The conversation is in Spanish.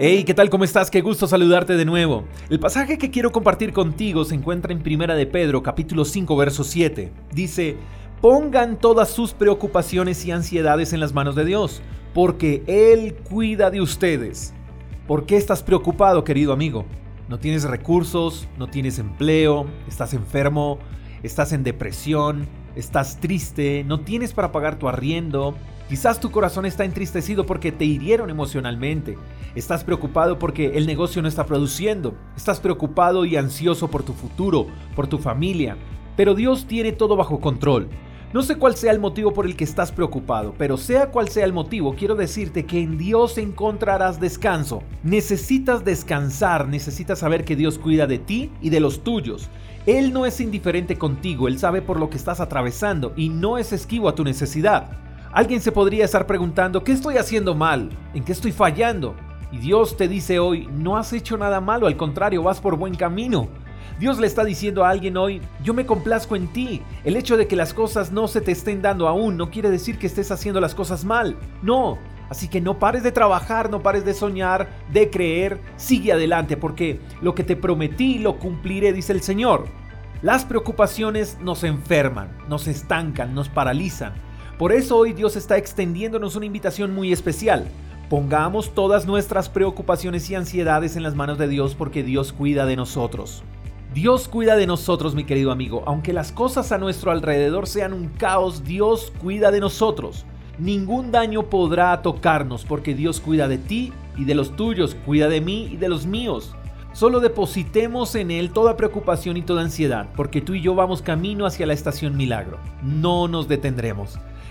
Hey, ¿qué tal? ¿Cómo estás? Qué gusto saludarte de nuevo. El pasaje que quiero compartir contigo se encuentra en Primera de Pedro, capítulo 5, verso 7. Dice, pongan todas sus preocupaciones y ansiedades en las manos de Dios, porque Él cuida de ustedes. ¿Por qué estás preocupado, querido amigo? ¿No tienes recursos? ¿No tienes empleo? ¿Estás enfermo? ¿Estás en depresión? ¿Estás triste? ¿No tienes para pagar tu arriendo? Quizás tu corazón está entristecido porque te hirieron emocionalmente. Estás preocupado porque el negocio no está produciendo. Estás preocupado y ansioso por tu futuro, por tu familia. Pero Dios tiene todo bajo control. No sé cuál sea el motivo por el que estás preocupado, pero sea cual sea el motivo, quiero decirte que en Dios encontrarás descanso. Necesitas descansar, necesitas saber que Dios cuida de ti y de los tuyos. Él no es indiferente contigo, Él sabe por lo que estás atravesando y no es esquivo a tu necesidad. Alguien se podría estar preguntando, ¿qué estoy haciendo mal? ¿En qué estoy fallando? Y Dios te dice hoy, no has hecho nada malo, al contrario, vas por buen camino. Dios le está diciendo a alguien hoy, yo me complazco en ti. El hecho de que las cosas no se te estén dando aún no quiere decir que estés haciendo las cosas mal. No. Así que no pares de trabajar, no pares de soñar, de creer, sigue adelante porque lo que te prometí lo cumpliré, dice el Señor. Las preocupaciones nos enferman, nos estancan, nos paralizan. Por eso hoy Dios está extendiéndonos una invitación muy especial. Pongamos todas nuestras preocupaciones y ansiedades en las manos de Dios porque Dios cuida de nosotros. Dios cuida de nosotros, mi querido amigo. Aunque las cosas a nuestro alrededor sean un caos, Dios cuida de nosotros. Ningún daño podrá tocarnos porque Dios cuida de ti y de los tuyos, cuida de mí y de los míos. Solo depositemos en Él toda preocupación y toda ansiedad, porque tú y yo vamos camino hacia la estación milagro. No nos detendremos.